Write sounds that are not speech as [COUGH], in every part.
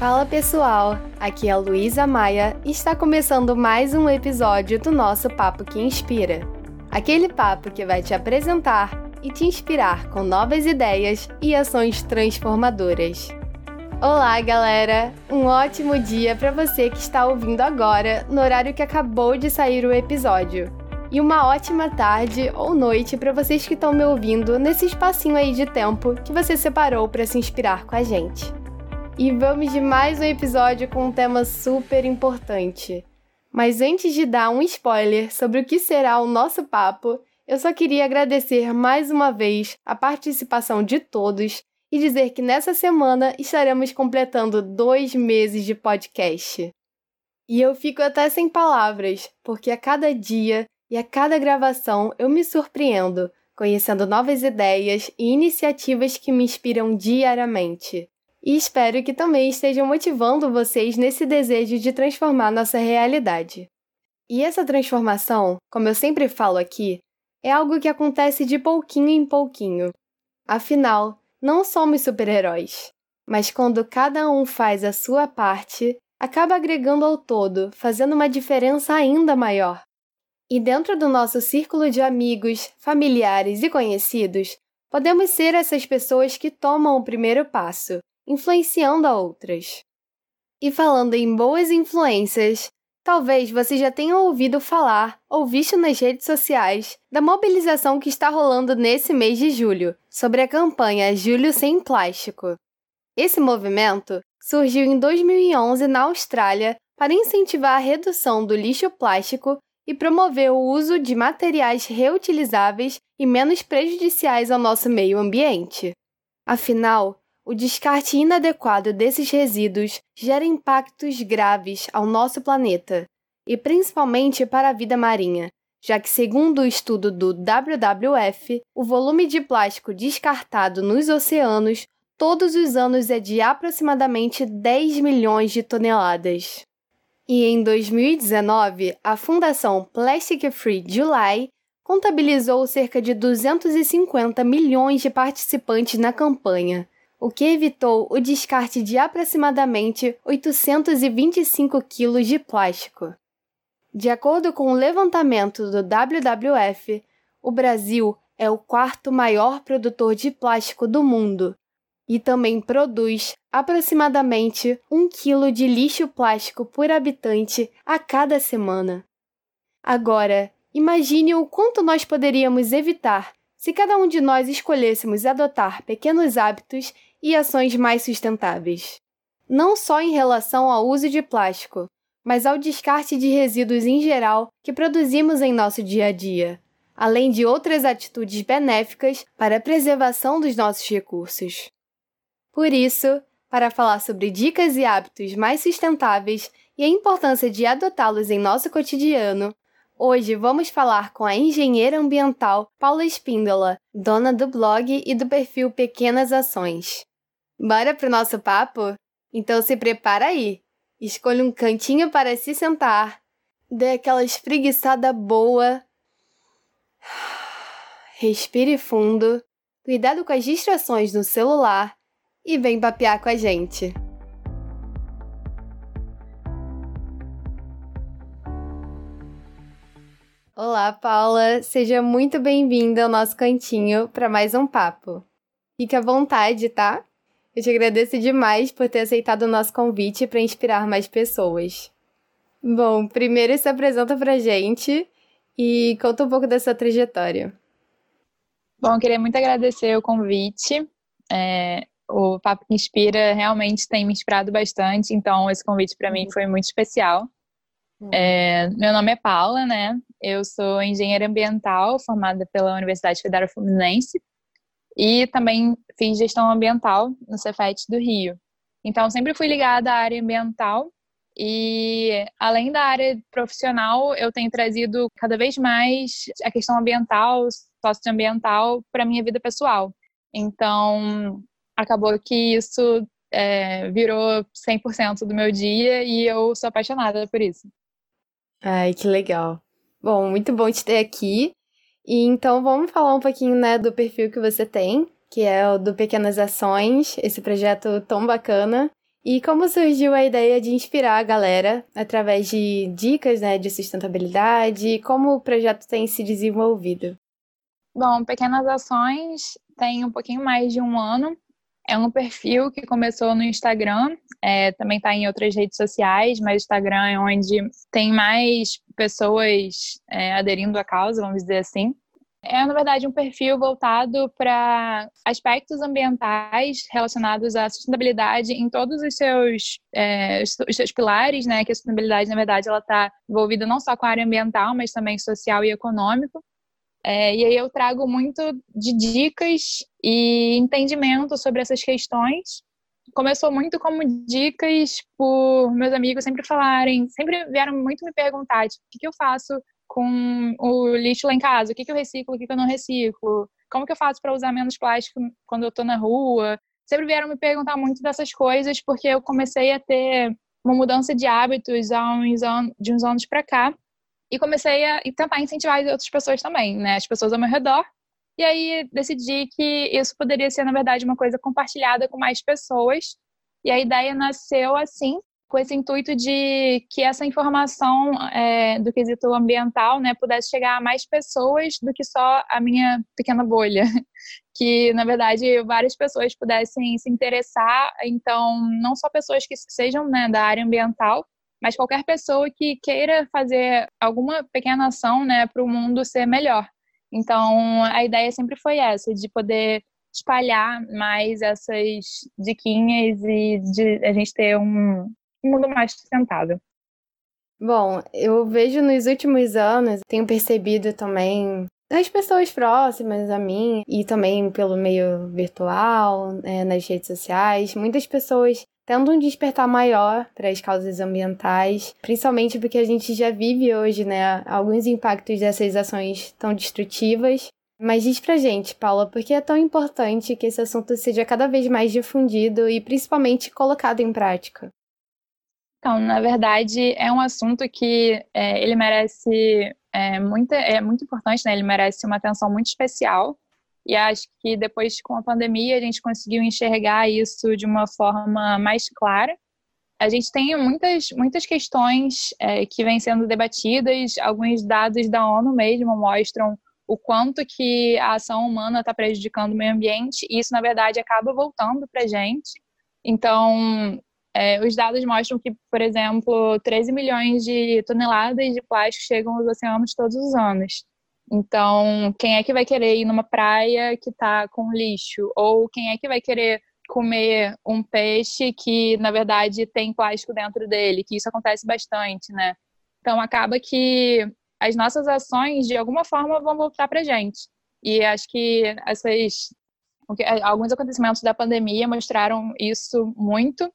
Fala pessoal, aqui é a Luísa Maia e está começando mais um episódio do nosso Papo que Inspira. Aquele papo que vai te apresentar e te inspirar com novas ideias e ações transformadoras. Olá, galera! Um ótimo dia para você que está ouvindo agora, no horário que acabou de sair o episódio. E uma ótima tarde ou noite para vocês que estão me ouvindo nesse espacinho aí de tempo que você separou para se inspirar com a gente. E vamos de mais um episódio com um tema super importante. Mas antes de dar um spoiler sobre o que será o nosso papo, eu só queria agradecer mais uma vez a participação de todos e dizer que nessa semana estaremos completando dois meses de podcast. E eu fico até sem palavras, porque a cada dia e a cada gravação eu me surpreendo, conhecendo novas ideias e iniciativas que me inspiram diariamente. E espero que também estejam motivando vocês nesse desejo de transformar nossa realidade. E essa transformação, como eu sempre falo aqui, é algo que acontece de pouquinho em pouquinho. Afinal, não somos super-heróis, mas quando cada um faz a sua parte, acaba agregando ao todo, fazendo uma diferença ainda maior. E dentro do nosso círculo de amigos, familiares e conhecidos, podemos ser essas pessoas que tomam o primeiro passo influenciando a outras. E falando em boas influências, talvez você já tenha ouvido falar ou visto nas redes sociais da mobilização que está rolando nesse mês de julho sobre a campanha Julho Sem Plástico. Esse movimento surgiu em 2011 na Austrália para incentivar a redução do lixo plástico e promover o uso de materiais reutilizáveis e menos prejudiciais ao nosso meio ambiente. Afinal, o descarte inadequado desses resíduos gera impactos graves ao nosso planeta, e principalmente para a vida marinha, já que, segundo o estudo do WWF, o volume de plástico descartado nos oceanos todos os anos é de aproximadamente 10 milhões de toneladas. E em 2019, a Fundação Plastic Free July contabilizou cerca de 250 milhões de participantes na campanha, o que evitou o descarte de aproximadamente 825 quilos de plástico. De acordo com o levantamento do WWF, o Brasil é o quarto maior produtor de plástico do mundo e também produz aproximadamente 1 quilo de lixo plástico por habitante a cada semana. Agora, imagine o quanto nós poderíamos evitar se cada um de nós escolhêssemos adotar pequenos hábitos e ações mais sustentáveis. Não só em relação ao uso de plástico, mas ao descarte de resíduos em geral que produzimos em nosso dia a dia, além de outras atitudes benéficas para a preservação dos nossos recursos. Por isso, para falar sobre dicas e hábitos mais sustentáveis e a importância de adotá-los em nosso cotidiano, Hoje vamos falar com a engenheira ambiental Paula Espíndola, dona do blog e do perfil Pequenas Ações. Bora pro nosso papo? Então se prepara aí. Escolha um cantinho para se sentar. Dê aquela espreguiçada boa. Respire fundo. Cuidado com as distrações no celular e vem papear com a gente. Olá, Paula. Seja muito bem-vinda ao nosso cantinho para mais um papo. Fique à vontade, tá? Eu te agradeço demais por ter aceitado o nosso convite para inspirar mais pessoas. Bom, primeiro se apresenta pra gente e conta um pouco da sua trajetória. Bom, eu queria muito agradecer o convite. É, o Papo que Inspira realmente tem me inspirado bastante, então esse convite para mim uhum. foi muito especial. Uhum. É, meu nome é Paula, né? Eu sou engenheira ambiental, formada pela Universidade Federal Fluminense e também fiz gestão ambiental no Cefet do Rio. Então, sempre fui ligada à área ambiental e, além da área profissional, eu tenho trazido cada vez mais a questão ambiental, socioambiental, para a minha vida pessoal. Então, acabou que isso é, virou 100% do meu dia e eu sou apaixonada por isso. Ai, que legal. Bom, muito bom te ter aqui. E então vamos falar um pouquinho, né, do perfil que você tem, que é o do Pequenas Ações, esse projeto tão bacana. E como surgiu a ideia de inspirar a galera através de dicas né, de sustentabilidade? Como o projeto tem se desenvolvido? Bom, Pequenas Ações tem um pouquinho mais de um ano. É um perfil que começou no Instagram, é, também está em outras redes sociais, mas o Instagram é onde tem mais pessoas é, aderindo à causa, vamos dizer assim. É, na verdade, um perfil voltado para aspectos ambientais relacionados à sustentabilidade em todos os seus, é, os seus pilares, né? Que a sustentabilidade, na verdade, ela está envolvida não só com a área ambiental, mas também social e econômico. É, e aí eu trago muito de dicas e entendimento sobre essas questões. Começou muito como dicas por meus amigos sempre falarem, sempre vieram muito me perguntar tipo, o que, que eu faço com o lixo lá em casa, o que, que eu reciclo, o que, que eu não reciclo, como que eu faço para usar menos plástico quando eu estou na rua. Sempre vieram me perguntar muito dessas coisas, porque eu comecei a ter uma mudança de hábitos há uns anos, de uns anos para cá, e comecei a tentar incentivar outras pessoas também, né, as pessoas ao meu redor. E aí decidi que isso poderia ser, na verdade, uma coisa compartilhada com mais pessoas. E a ideia nasceu assim, com esse intuito de que essa informação é, do quesito ambiental né, pudesse chegar a mais pessoas do que só a minha pequena bolha. [LAUGHS] Que, na verdade, várias pessoas pudessem se interessar. Então, não só pessoas que sejam né, da área ambiental, mas qualquer pessoa que queira fazer alguma pequena ação né, para o mundo ser melhor. Então, a ideia sempre foi essa, de poder espalhar mais essas diquinhas e de a gente ter um, mundo mais sustentável. Bom, eu vejo nos últimos anos, tenho percebido também das pessoas próximas a mim e também pelo meio virtual, é, nas redes sociais, muitas pessoas tendo um despertar maior para as causas ambientais, principalmente porque a gente já vive hoje, né, alguns impactos dessas ações tão destrutivas. Mas diz pra gente, Paula, por que é tão importante que esse assunto seja cada vez mais difundido e principalmente colocado em prática? Então, na verdade, é um assunto que é, ele merece é, muita, é muito importante, né? Ele merece uma atenção muito especial. E acho que depois, com a pandemia, a gente conseguiu enxergar isso de uma forma mais clara. A gente tem muitas, muitas questões é, que vêm sendo debatidas. Alguns dados da ONU mesmo mostram o quanto que a ação humana está prejudicando o meio ambiente. E isso, na verdade, acaba voltando para a gente. Então, é, os dados mostram que, por exemplo, 13 milhões de toneladas de plástico chegam aos oceanos todos os anos. Então, quem é que vai querer ir numa praia que está com lixo? Ou quem é que vai querer comer um peixe que, na verdade, tem plástico dentro dele? Que isso acontece bastante, né? Então, acaba que as nossas ações, de alguma forma, vão voltar para gente. E acho que essas, alguns acontecimentos da pandemia mostraram isso muito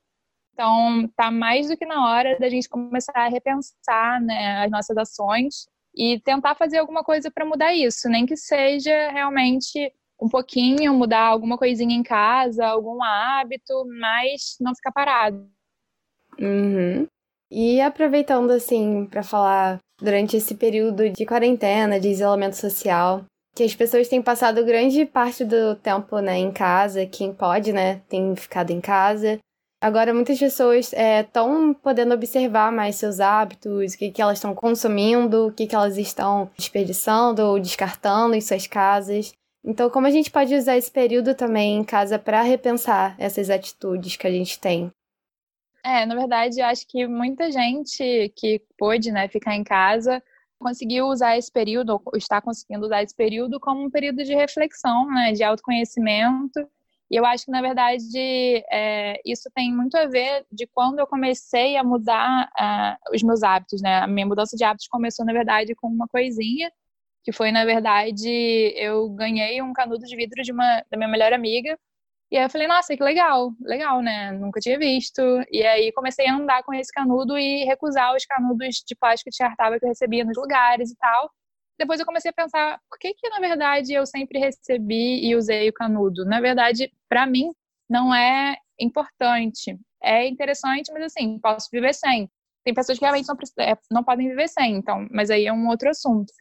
então, tá mais do que na hora da gente começar a repensar né, as nossas ações e tentar fazer alguma coisa para mudar isso, nem que seja realmente um pouquinho, mudar alguma coisinha em casa, algum hábito, mas não ficar parado. Uhum. E aproveitando assim para falar durante esse período de quarentena, de isolamento social, que as pessoas têm passado grande parte do tempo né, em casa, quem pode, né, tem ficado em casa. Agora, muitas pessoas estão é, podendo observar mais seus hábitos, o que, que elas estão consumindo, o que, que elas estão desperdiçando ou descartando em suas casas. Então, como a gente pode usar esse período também em casa para repensar essas atitudes que a gente tem? É, na verdade, eu acho que muita gente que pôde né, ficar em casa conseguiu usar esse período, ou está conseguindo usar esse período como um período de reflexão, né, de autoconhecimento e eu acho que, na verdade, é, isso tem muito a ver de quando eu comecei a mudar uh, os meus hábitos, né? A minha mudança de hábitos começou, na verdade, com uma coisinha, que foi, na verdade, eu ganhei um canudo de vidro de uma, da minha melhor amiga. E aí eu falei, nossa, que legal, legal, né? Nunca tinha visto. E aí comecei a andar com esse canudo e recusar os canudos de plástico descartável que eu recebia nos lugares e tal depois eu comecei a pensar, por que que na verdade eu sempre recebi e usei o canudo? Na verdade, para mim, não é importante. É interessante, mas assim, posso viver sem. Tem pessoas que realmente não, é, não podem viver sem, então, mas aí é um outro assunto.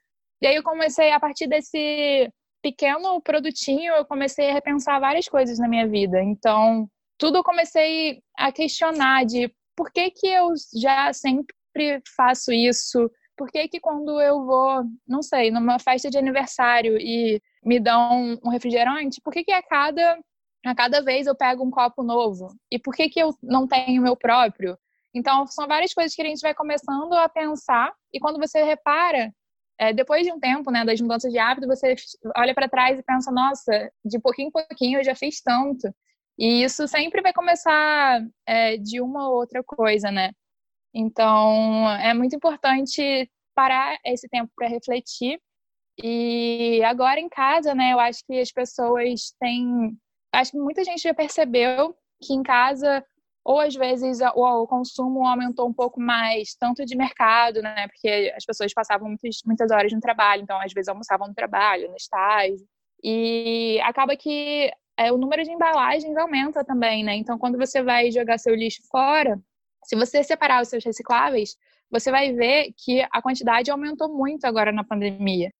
E aí eu comecei, a partir desse pequeno produtinho, eu comecei a repensar várias coisas na minha vida. Então, tudo eu comecei a questionar de por que que eu já sempre faço isso? Por que que quando eu vou, não sei, numa festa de aniversário e me dão um refrigerante, por que que a cada a cada vez eu pego um copo novo? E por que que eu não tenho meu próprio? Então, são várias coisas que a gente vai começando a pensar e quando você repara, é, depois de um tempo, né, das mudanças de hábito, você olha para trás e pensa, nossa, de pouquinho em pouquinho eu já fiz tanto. E isso sempre vai começar é, de uma ou outra coisa, né? Então, é muito importante parar esse tempo para refletir. E agora em casa, né, eu acho que as pessoas têm. Acho que muita gente já percebeu que em casa, ou às vezes o, consumo aumentou um pouco mais, tanto de mercado, né, porque as pessoas passavam muitas, muitas horas no trabalho, então às vezes almoçavam no trabalho, no estágio. E acaba que é, o número de embalagens aumenta também, né? Então, quando você vai jogar seu lixo fora, se você separar os seus recicláveis, você vai ver que a quantidade aumentou muito agora na pandemia.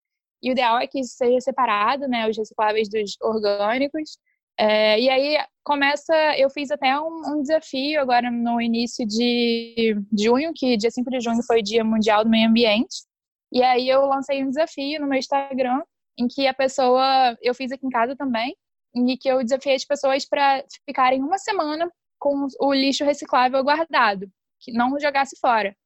E o ideal é que seja separado, né, os recicláveis dos orgânicos. É, e aí começa, eu fiz até um, um, desafio agora no início de junho, que dia 5 de junho foi o Dia Mundial do Meio Ambiente. E aí eu lancei um desafio no meu Instagram, em que a pessoa, eu fiz aqui em casa também, em que eu desafiei as pessoas para ficarem uma semana com o lixo reciclável guardado, que não jogasse fora.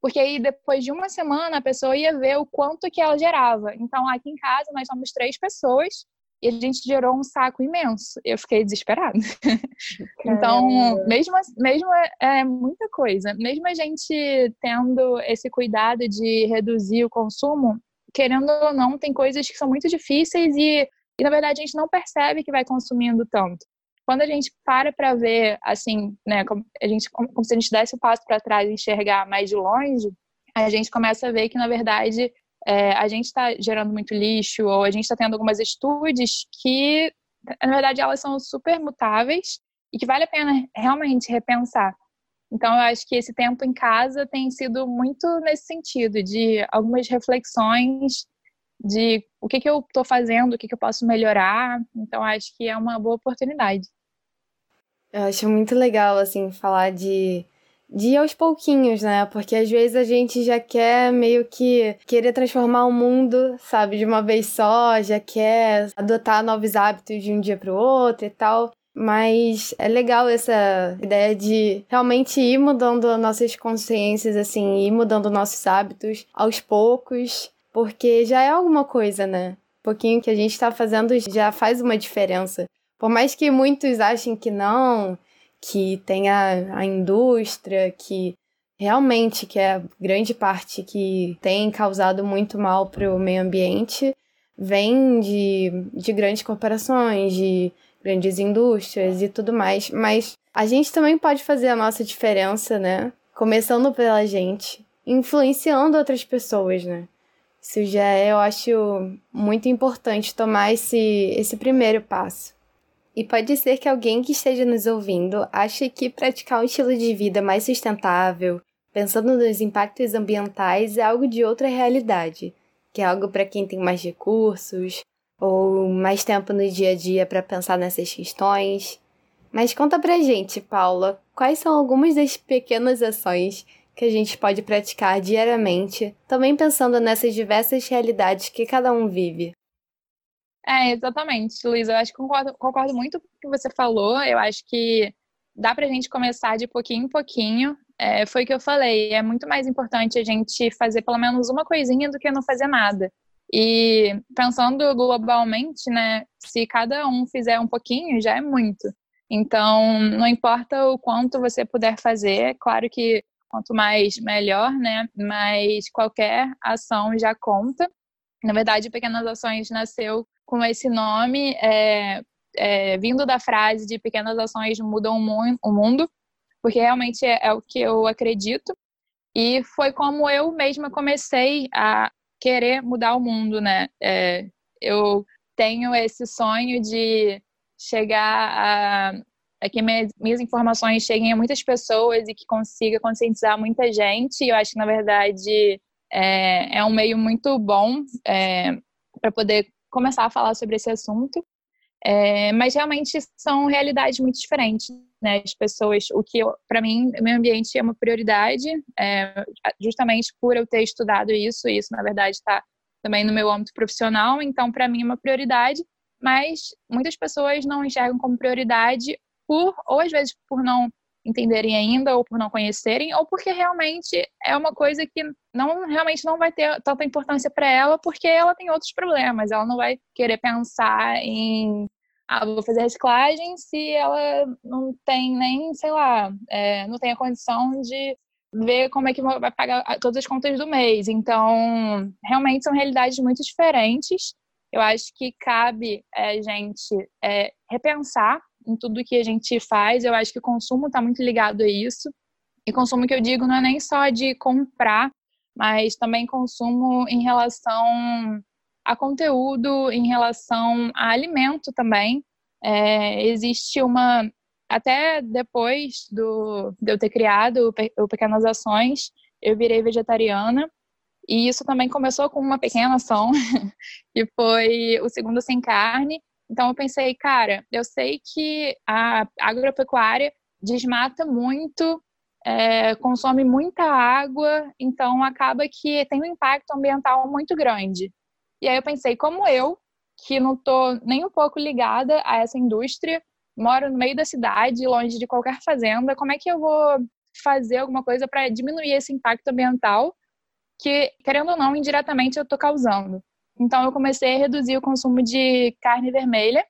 Porque aí, depois de uma semana, a pessoa ia ver o quanto que ela gerava. Então, aqui em casa, nós somos três pessoas e a gente gerou um saco imenso. Eu fiquei desesperada. [LAUGHS] então, mesmo, mesmo é, muita coisa. Mesmo a gente tendo esse cuidado de reduzir o consumo, querendo ou não, tem coisas que são muito difíceis e e na verdade a gente não percebe que vai consumindo tanto. Quando a gente para para ver, assim, né, como, a gente, como, como se a gente desse o passo para trás e enxergar mais de longe, a gente começa a ver que na verdade é, a gente está gerando muito lixo ou a gente está tendo algumas atitudes que, na verdade, elas são super mutáveis e que vale a pena realmente repensar. Então, eu acho que esse tempo em casa tem sido muito nesse sentido, de algumas reflexões de o que, que eu estou fazendo, o que, que eu posso melhorar. Então, acho que é uma boa oportunidade. Eu acho muito legal, assim, falar de, de ir aos pouquinhos, né? Porque às vezes a gente já quer meio que querer transformar o mundo, sabe, de uma vez só, já quer adotar novos hábitos de um dia para o outro e tal. Mas é legal essa ideia de realmente ir mudando nossas consciências, assim, ir mudando nossos hábitos aos poucos porque já é alguma coisa, né? Um pouquinho que a gente está fazendo já faz uma diferença. Por mais que muitos achem que não, que tem a, a indústria, que realmente que é grande parte que tem causado muito mal para o meio ambiente, vem de, de grandes corporações, de grandes indústrias e tudo mais. Mas a gente também pode fazer a nossa diferença, né? Começando pela gente, influenciando outras pessoas, né? Isso já é, eu acho, muito importante tomar esse, esse primeiro passo. E pode ser que alguém que esteja nos ouvindo ache que praticar um estilo de vida mais sustentável, pensando nos impactos ambientais, é algo de outra realidade, que é algo para quem tem mais recursos ou mais tempo no dia a dia para pensar nessas questões. Mas conta pra gente, Paula, quais são algumas das pequenas ações que a gente pode praticar diariamente, também pensando nessas diversas realidades que cada um vive. É, exatamente, Luísa. Eu acho que concordo, concordo muito com o que você falou. Eu acho que dá pra gente começar de pouquinho em pouquinho. É, foi o que eu falei. É muito mais importante a gente fazer pelo menos uma coisinha do que não fazer nada. E pensando globalmente, né, se cada um fizer um pouquinho, já é muito. Então, não importa o quanto você puder fazer, claro que quanto mais melhor, né? Mas qualquer ação já conta. Na verdade, Pequenas Ações nasceu com esse nome, é, é, vindo da frase de pequenas ações mudam o mundo, porque realmente é, é o que eu acredito. E foi como eu mesma comecei a querer mudar o mundo, né? É, eu tenho esse sonho de chegar a é que minhas, minhas informações cheguem a muitas pessoas e que consiga conscientizar muita gente. Eu acho que, na verdade, é, é um meio muito bom é, para poder começar a falar sobre esse assunto. É, mas realmente são realidades muito diferentes, né? As pessoas, o que para mim, meio ambiente é uma prioridade, é, justamente por eu ter estudado isso, e isso na verdade está também no meu âmbito profissional, então para mim é uma prioridade, mas muitas pessoas não enxergam como prioridade por, ou às vezes por não entenderem ainda, ou por não conhecerem, ou porque realmente é uma coisa que não realmente não vai ter tanta importância para ela, porque ela tem outros problemas. Ela não vai querer pensar em ah, vou fazer reciclagem se ela não tem nem, sei lá, é, não tem a condição de ver como é que vai pagar todas as contas do mês. Então, realmente são realidades muito diferentes. Eu acho que cabe a é, gente é, repensar em tudo que a gente faz. Eu acho que o consumo está muito ligado a isso. E consumo que eu digo não é nem só de comprar, mas também consumo em relação a conteúdo, em relação a alimento também. É, existe uma. Até depois do, de eu ter criado o Pequenas Ações, eu virei vegetariana. E isso também começou com uma pequena ação, [LAUGHS] que foi o segundo sem carne, então eu pensei, cara, eu sei que a agropecuária desmata muito, é, consome muita água, então acaba que tem um impacto ambiental muito grande. E aí eu pensei, como eu, que não estou nem um pouco ligada a essa indústria, moro no meio da cidade, longe de qualquer fazenda, como é que eu vou fazer alguma coisa para diminuir esse impacto ambiental que, querendo ou não, indiretamente eu estou causando? Então eu comecei a reduzir o consumo de carne vermelha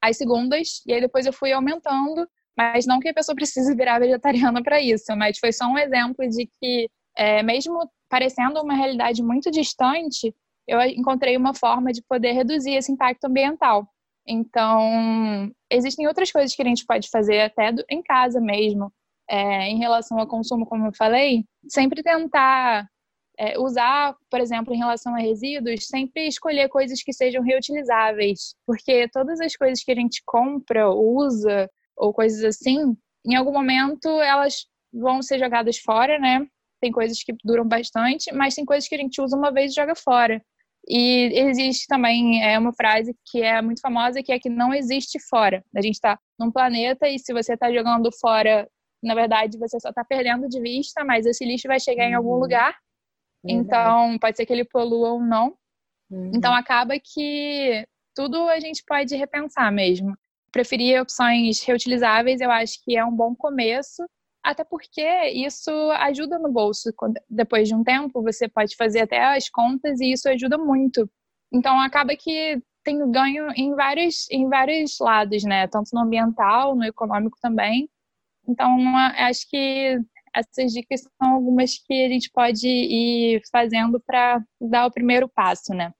às segundas e aí depois eu fui aumentando, mas não que a pessoa precise virar vegetariana para isso, mas foi só um exemplo de que é, mesmo parecendo uma realidade muito distante, eu encontrei uma forma de poder reduzir esse impacto ambiental. Então, existem outras coisas que a gente pode fazer até em casa mesmo, é, em relação ao consumo, como eu falei, sempre tentar é, usar, por exemplo, em relação a resíduos, sempre escolher coisas que sejam reutilizáveis, porque todas as coisas que a gente compra, usa ou coisas assim, em algum momento elas vão ser jogadas fora, né? Tem coisas que duram bastante, mas tem coisas que a gente usa uma vez e joga fora. E existe também é uma frase que é muito famosa, que é que não existe fora. A gente está num planeta e se você está jogando fora, na verdade você só está perdendo de vista, mas esse lixo vai chegar em algum uhum. lugar então, pode ser que ele polua ou não. Uhum. Então, acaba que tudo a gente pode repensar mesmo. Preferir opções reutilizáveis, eu acho que é um bom começo, até porque isso ajuda no bolso. Depois de um tempo, você pode fazer até as contas e isso ajuda muito. Então, acaba que tem ganho em vários, em vários lados, né? Tanto no ambiental, no econômico também. Então, acho que essas dicas são algumas que a gente pode ir fazendo para dar o primeiro passo, né?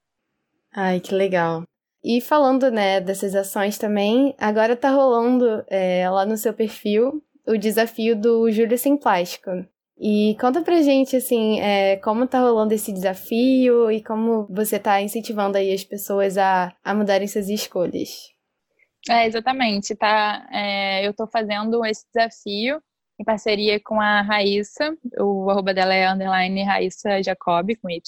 Ai, que legal. E falando, né, dessas ações também, agora tá rolando é, lá no seu perfil o desafio do Júlio Sem Plástico. E conta pra gente, assim, é, como tá rolando esse desafio e como você tá incentivando aí as pessoas a, a mudarem suas escolhas. É, exatamente, tá? É, eu tô fazendo esse desafio em parceria com a Raíssa, o arroba dela é underline Raíssa Jacob, com Y.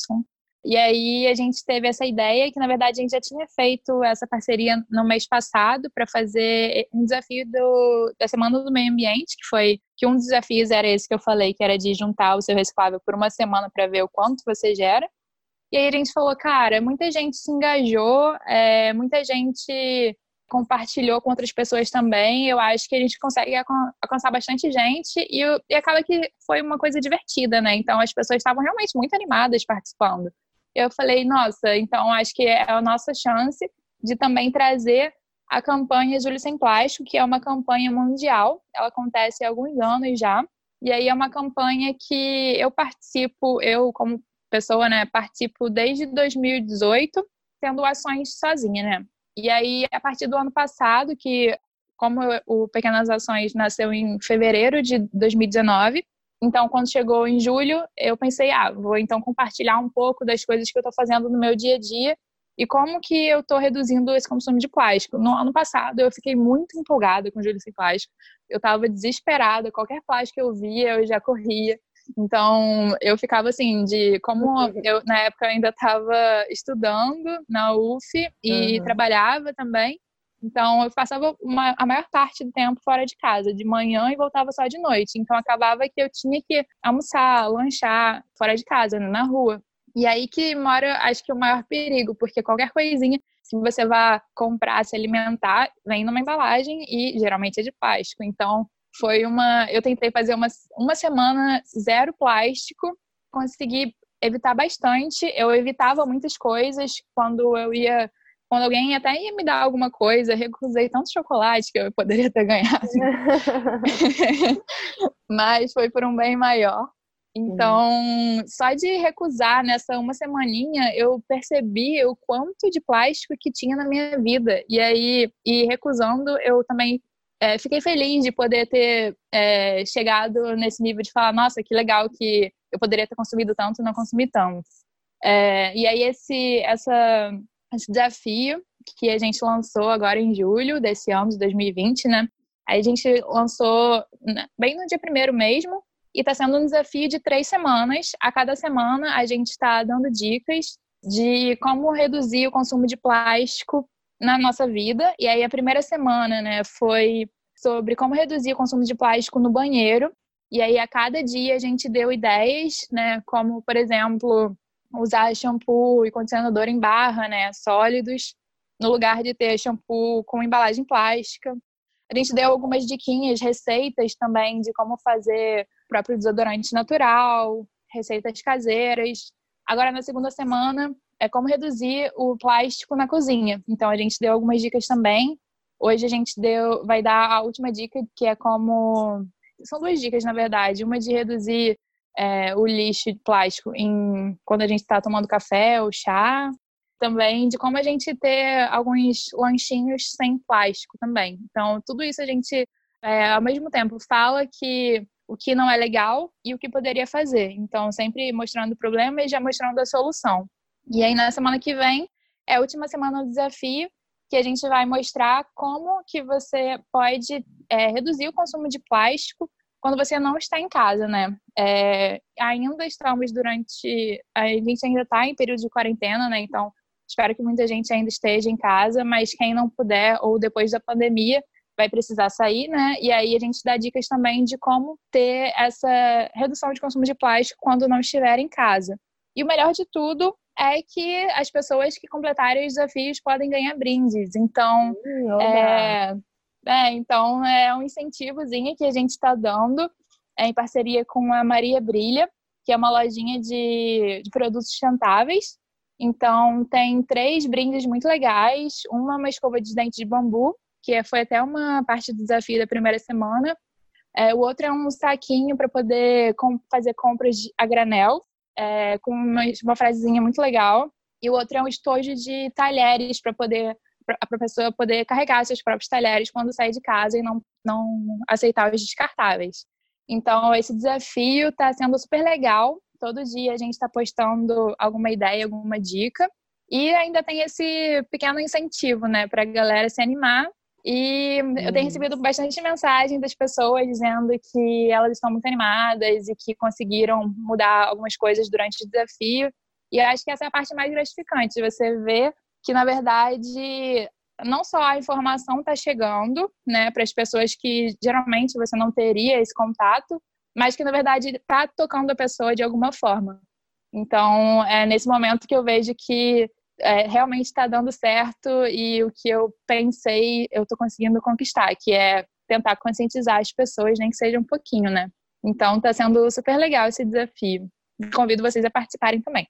E aí a gente teve essa ideia que, na verdade, a gente já tinha feito essa parceria no mês passado para fazer um desafio do, da Semana do Meio Ambiente, que foi que um dos desafios era esse que eu falei, que era de juntar o seu reciclável por uma semana para ver o quanto você gera. E aí a gente falou, cara, muita gente se engajou, é, muita gente compartilhou com outras pessoas também, eu acho que a gente consegue alcançar bastante gente e, e acaba que foi uma coisa divertida, né? Então as pessoas estavam realmente muito animadas participando. Eu falei, nossa, então acho que é a nossa chance de também trazer a campanha Júlio Sem Plástico, que é uma campanha mundial, ela acontece há alguns anos já, e aí é uma campanha que eu participo, eu como pessoa, né, participo desde 2018, tendo ações sozinha, né? E aí, a partir do ano passado, que como o Pequenas Ações nasceu em fevereiro de 2019, então quando chegou em julho, eu pensei, ah, vou então compartilhar um pouco das coisas que eu estou fazendo no meu dia a dia e como que eu estou reduzindo esse consumo de plástico. No ano passado, eu fiquei muito empolgada com o Júlio Sem Plástico. Eu estava desesperada, qualquer plástico que eu via, eu já corria. Então, eu ficava assim, de como eu na época ainda estava estudando na UF e uhum. trabalhava também. Então, eu passava uma, a maior parte do tempo fora de casa, de manhã e voltava só de noite. Então, acabava que eu tinha que almoçar, lanchar fora de casa, na rua. E aí que mora, acho que, o maior perigo, porque qualquer coisinha, se você vai comprar, se alimentar, vem numa embalagem e geralmente é de plástico. Então, foi uma. Eu tentei fazer uma, uma semana zero plástico, consegui evitar bastante. Eu evitava muitas coisas quando eu ia quando alguém até ia me dar alguma coisa, recusei tanto chocolate que eu poderia ter ganhado. [LAUGHS] Mas foi por um bem maior. Então, só de recusar nessa uma semaninha, eu percebi o quanto de plástico que tinha na minha vida. E aí, e recusando, eu também é, fiquei feliz de poder ter é, chegado nesse nível de falar, nossa, que legal que eu poderia ter consumido tanto e não consumi tanto. É, e aí esse, essa, esse desafio que a gente lançou agora em julho desse ano de 2020, né? Aí a gente lançou né, bem no dia primeiro mesmo e está sendo um desafio de três semanas. A cada semana a gente está dando dicas de como reduzir o consumo de plástico na nossa vida. E aí a primeira semana, né, foi sobre como reduzir o consumo de plástico no banheiro. E aí a cada dia a gente deu ideias, né, como por exemplo, usar shampoo e condicionador em barra, né, sólidos, no lugar de ter shampoo com embalagem plástica. A gente deu algumas diquinhas, receitas também de como fazer o próprio desodorante natural, receitas caseiras. Agora na segunda semana é como reduzir o plástico na cozinha. Então a gente deu algumas dicas também. Hoje a gente deu, vai dar a última dica que é como são duas dicas na verdade, uma de reduzir é, o lixo de plástico em quando a gente está tomando café ou chá, também de como a gente ter alguns lanchinhos sem plástico também. Então, tudo isso a gente, é, ao mesmo tempo, fala que o que não é legal e o que poderia fazer. Então, sempre mostrando o problema e já mostrando a solução. E aí, na semana que vem, é a última semana do desafio, que a gente vai mostrar como que você pode é, reduzir o consumo de plástico quando você não está em casa, né? É, ainda estamos durante. A gente ainda está em período de quarentena, né? Então, espero que muita gente ainda esteja em casa, mas quem não puder, ou depois da pandemia, vai precisar sair, né? E aí a gente dá dicas também de como ter essa redução de consumo de plástico quando não estiver em casa. E o melhor de tudo é que as pessoas que completarem os desafios podem ganhar brindes. Então, hum, é, é, então, é um incentivozinho que a gente está dando é, em parceria com a Maria Brilha, que é uma lojinha de, de produtos sustentáveis. Então, tem três brindes muito legais. Uma, uma escova de dente de bambu, que foi até uma parte do desafio da primeira semana. É, o outro é um saquinho para poder fazer compras a granel, é, com uma, uma frasezinha muito legal. E o outro é um estojo de talheres para poder a professora poder carregar seus próprios talheres quando sair de casa e não, não aceitar os descartáveis. Então, esse desafio está sendo super legal. Todo dia a gente está postando alguma ideia, alguma dica. E ainda tem esse pequeno incentivo, né, para a galera se animar. E eu tenho recebido bastante mensagem das pessoas dizendo que elas estão muito animadas e que conseguiram mudar algumas coisas durante o desafio. E eu acho que essa é a parte mais gratificante, você ver que na verdade não só a informação está chegando, né, para as pessoas que geralmente você não teria esse contato, mas que na verdade está tocando a pessoa de alguma forma. Então é nesse momento que eu vejo que é, realmente está dando certo e o que eu pensei eu estou conseguindo conquistar, que é tentar conscientizar as pessoas, nem que seja um pouquinho, né? Então está sendo super legal esse desafio. Convido vocês a participarem também.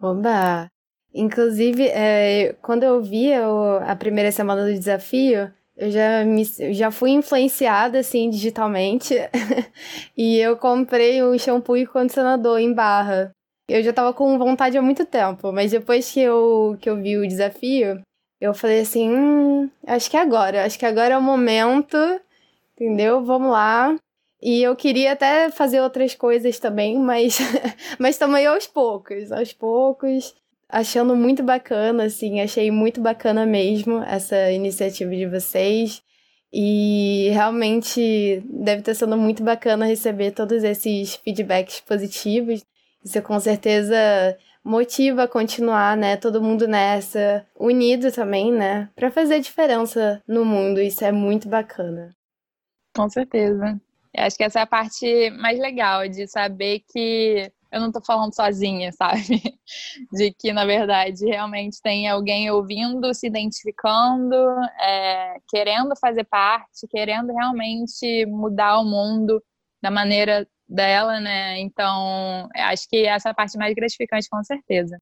Oba! Inclusive, é, quando eu vi a primeira semana do desafio, eu já, me, já fui influenciada, assim, digitalmente. [LAUGHS] e eu comprei o shampoo e condicionador em barra. Eu já tava com vontade há muito tempo, mas depois que eu, que eu vi o desafio, eu falei assim, hum, acho que é agora. Acho que agora é o momento, entendeu? Vamos lá. E eu queria até fazer outras coisas também, mas, [LAUGHS] mas também aos poucos, aos poucos achando muito bacana, assim, achei muito bacana mesmo essa iniciativa de vocês. E realmente deve ter sido muito bacana receber todos esses feedbacks positivos. Isso com certeza motiva a continuar, né? Todo mundo nessa, unido também, né? Para fazer diferença no mundo. Isso é muito bacana. Com certeza. Eu acho que essa é a parte mais legal de saber que eu não tô falando sozinha, [LAUGHS] sabe? De que, na verdade, realmente tem alguém ouvindo, se identificando, é, querendo fazer parte, querendo realmente mudar o mundo da maneira dela, né? Então, acho que essa é a parte mais gratificante, com certeza.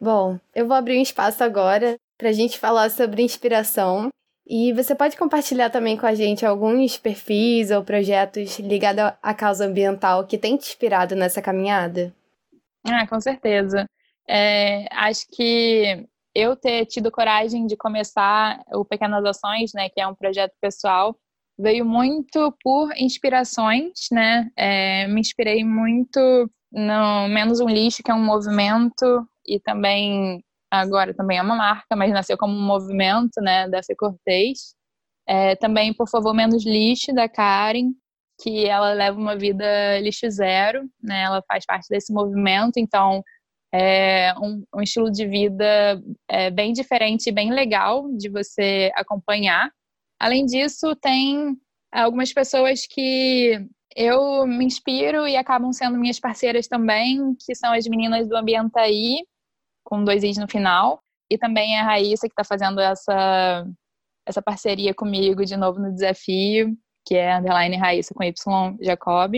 Bom, eu vou abrir um espaço agora para a gente falar sobre inspiração. E você pode compartilhar também com a gente alguns perfis ou projetos ligados à causa ambiental que tem te inspirado nessa caminhada? Ah, com certeza. É, acho que eu ter tido coragem de começar o Pequenas Ações, né, que é um projeto pessoal, veio muito por inspirações, né? É, me inspirei muito no Menos um Lixo, que é um movimento, e também agora também é uma marca, mas nasceu como um movimento, né, da Fê Cortez. É, também, por favor, Menos Lixo, da Karen, que ela leva uma vida lixo zero, né? Ela faz parte desse movimento, então é um, um estilo de vida é, bem diferente e bem legal de você acompanhar. Além disso, tem algumas pessoas que eu me inspiro e acabam sendo minhas parceiras também, que são as meninas do Ambientaí, com dois i's no final, e também a Raíssa, que está fazendo essa, essa parceria comigo de novo no desafio, que é underline Raíssa com Y Jacob.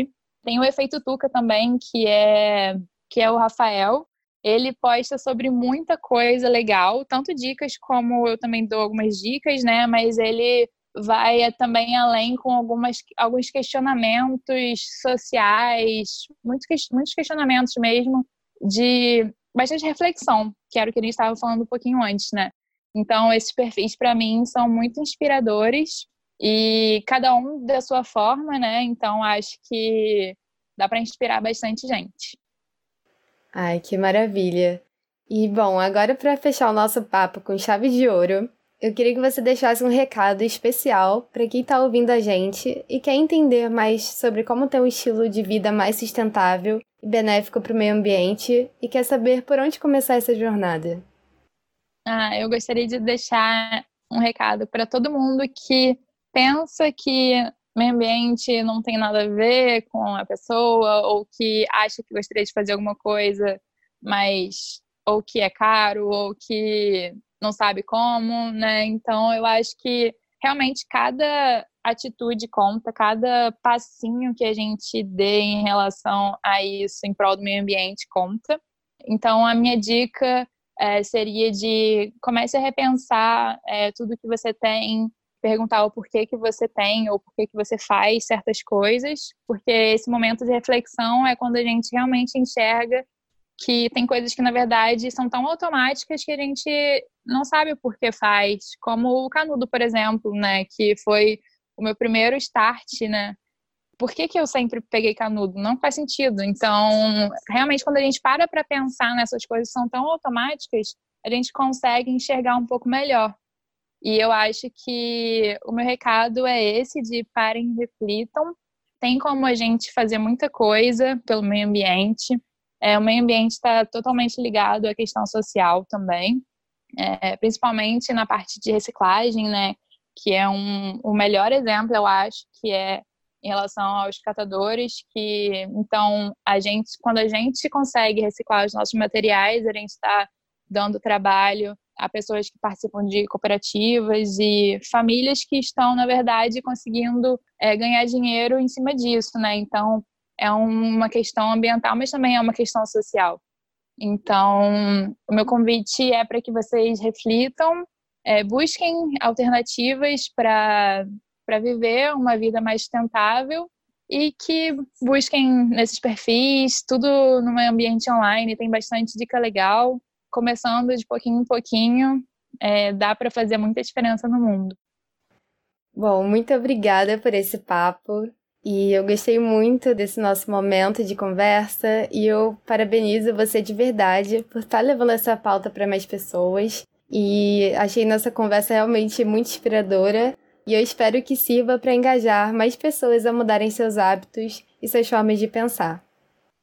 Tem o Efeito Tuca também, que é, que é o Rafael, ele posta sobre muita coisa legal, tanto dicas como eu também dou algumas dicas, né? Mas ele vai também além com algumas, alguns questionamentos sociais, muitos, muitos questionamentos mesmo de bastante reflexão, que era o que a gente estava falando um pouquinho antes, né? Então, esses perfis, para mim, são muito inspiradores e cada um da sua forma, né? Então, acho que dá para inspirar bastante gente. Ai, que maravilha! E bom, agora para fechar o nosso papo com chave de ouro, eu queria que você deixasse um recado especial para quem está ouvindo a gente e quer entender mais sobre como ter um estilo de vida mais sustentável e benéfico para o meio ambiente e quer saber por onde começar essa jornada. Ah, eu gostaria de deixar um recado para todo mundo que pensa que meio ambiente não tem nada a ver com a pessoa, ou que acha que gostaria de fazer alguma coisa, mas ou que é caro, ou que não sabe como, né? Então eu acho que realmente cada atitude conta, cada passinho que a gente dê em relação a isso em prol do meio ambiente conta. Então a minha dica é, seria de comece a repensar é, tudo que você tem perguntar o porquê que você tem ou porquê que você faz certas coisas, porque esse momento de reflexão é quando a gente realmente enxerga que tem coisas que na verdade são tão automáticas que a gente não sabe o porquê faz, como o canudo, por exemplo, né, que foi o meu primeiro start, né? Por que, que eu sempre peguei canudo? Não faz sentido. Então, realmente, quando a gente para para pensar nessas coisas que são tão automáticas, a gente consegue enxergar um pouco melhor. E eu acho que o meu recado é esse de parem e reflitam. Tem como a gente fazer muita coisa pelo meio ambiente. É, o meio ambiente está totalmente ligado à questão social também, é, principalmente na parte de reciclagem, né? Que é um, o melhor exemplo, eu acho, que é em relação aos catadores, que então a gente, quando a gente consegue reciclar os nossos materiais, a gente está dando trabalho a pessoas que participam de cooperativas e famílias que estão, na verdade, conseguindo é, ganhar dinheiro em cima disso, né? Então, é uma questão ambiental, mas também é uma questão social. Então, o meu convite é para que vocês reflitam, é, busquem alternativas para viver uma vida mais sustentável e que busquem nesses perfis, tudo no ambiente online, tem bastante dica legal começando de pouquinho em pouquinho, é, dá para fazer muita diferença no mundo. Bom, muito obrigada por esse papo. E eu gostei muito desse nosso momento de conversa e eu parabenizo você de verdade por estar levando essa pauta para mais pessoas. E achei nossa conversa realmente muito inspiradora e eu espero que sirva para engajar mais pessoas a mudarem seus hábitos e suas formas de pensar.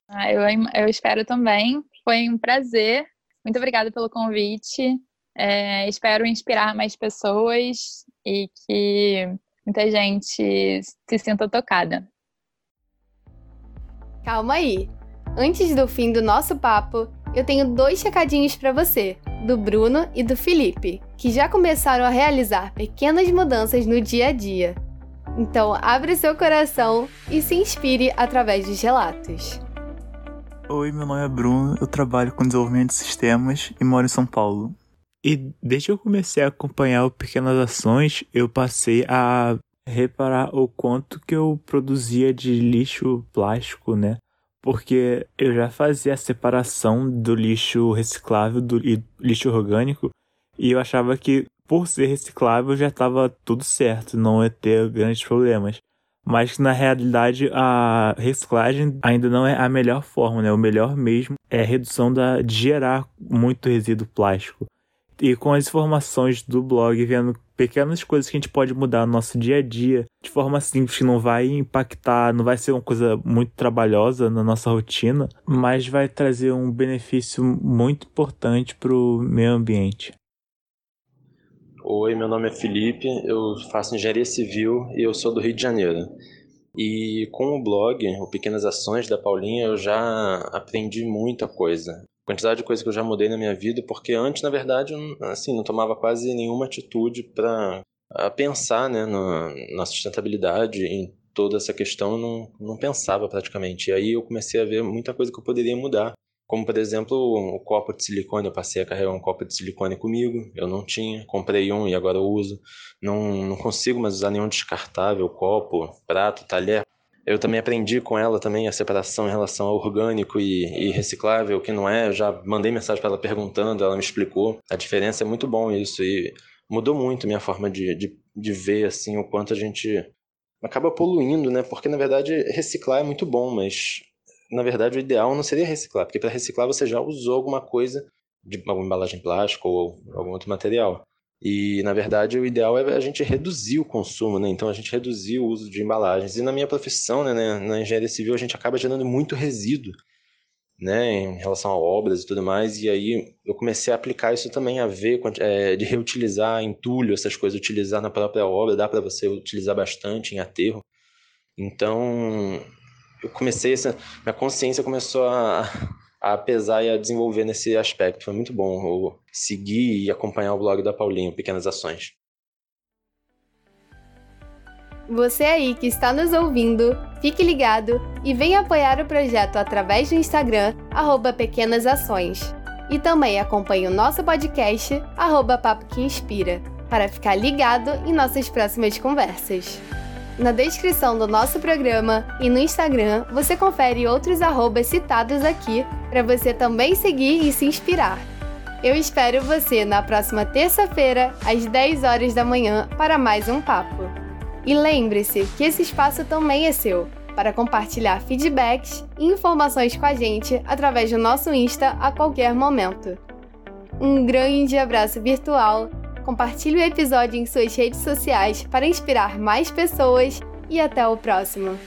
Ah, eu, eu espero também. Foi um prazer. Muito obrigada pelo convite. É, espero inspirar mais pessoas e que muita gente se sinta tocada. Calma aí. Antes do fim do nosso papo, eu tenho dois recadinhos para você, do Bruno e do Felipe, que já começaram a realizar pequenas mudanças no dia a dia. Então, abre seu coração e se inspire através dos relatos. Oi, meu nome é Bruno, eu trabalho com desenvolvimento de sistemas e moro em São Paulo. E desde que eu comecei a acompanhar o Pequenas Ações, eu passei a reparar o quanto que eu produzia de lixo plástico, né? Porque eu já fazia a separação do lixo reciclável do, e lixo orgânico e eu achava que por ser reciclável já estava tudo certo, não ia ter grandes problemas. Mas na realidade a reciclagem ainda não é a melhor forma, né? O melhor mesmo é a redução da, de gerar muito resíduo plástico. E com as informações do blog, vendo pequenas coisas que a gente pode mudar no nosso dia a dia, de forma simples, que não vai impactar, não vai ser uma coisa muito trabalhosa na nossa rotina, mas vai trazer um benefício muito importante para o meio ambiente. Oi, meu nome é Felipe, eu faço engenharia civil e eu sou do Rio de Janeiro. E com o blog, o Pequenas Ações da Paulinha, eu já aprendi muita coisa quantidade de coisas que eu já mudei na minha vida, porque antes, na verdade, eu, assim, não tomava quase nenhuma atitude para pensar né, no, na sustentabilidade, em toda essa questão, não, não pensava praticamente. E aí eu comecei a ver muita coisa que eu poderia mudar. Como, por exemplo, o copo de silicone. Eu passei a carregar um copo de silicone comigo. Eu não tinha. Comprei um e agora eu uso. Não, não consigo mais usar nenhum descartável, copo, prato, talher. Eu também aprendi com ela também a separação em relação ao orgânico e, e reciclável, que não é. Eu já mandei mensagem para ela perguntando, ela me explicou. A diferença é muito bom isso e mudou muito minha forma de, de, de ver assim o quanto a gente acaba poluindo, né? Porque na verdade reciclar é muito bom, mas na verdade o ideal não seria reciclar, porque para reciclar você já usou alguma coisa de alguma embalagem plástica ou algum outro material. E, na verdade, o ideal é a gente reduzir o consumo, né? Então, a gente reduzir o uso de embalagens. E na minha profissão, né, na engenharia civil, a gente acaba gerando muito resíduo, né, em relação a obras e tudo mais. E aí eu comecei a aplicar isso também, a ver é, de reutilizar entulho, essas coisas, utilizar na própria obra, dá para você utilizar bastante em aterro. Então, eu comecei, essa, minha consciência começou a a pesar e a desenvolver nesse aspecto. Foi muito bom eu seguir e acompanhar o blog da Paulinho, Pequenas Ações. Você aí que está nos ouvindo, fique ligado e venha apoiar o projeto através do Instagram, arroba Pequenas Ações. E também acompanhe o nosso podcast, arroba Papo que Inspira, para ficar ligado em nossas próximas conversas. Na descrição do nosso programa e no Instagram você confere outros arrobas citados aqui para você também seguir e se inspirar. Eu espero você na próxima terça-feira, às 10 horas da manhã, para mais um papo. E lembre-se que esse espaço também é seu para compartilhar feedbacks e informações com a gente através do nosso Insta a qualquer momento. Um grande abraço virtual compartilhe o episódio em suas redes sociais para inspirar mais pessoas e até o próximo!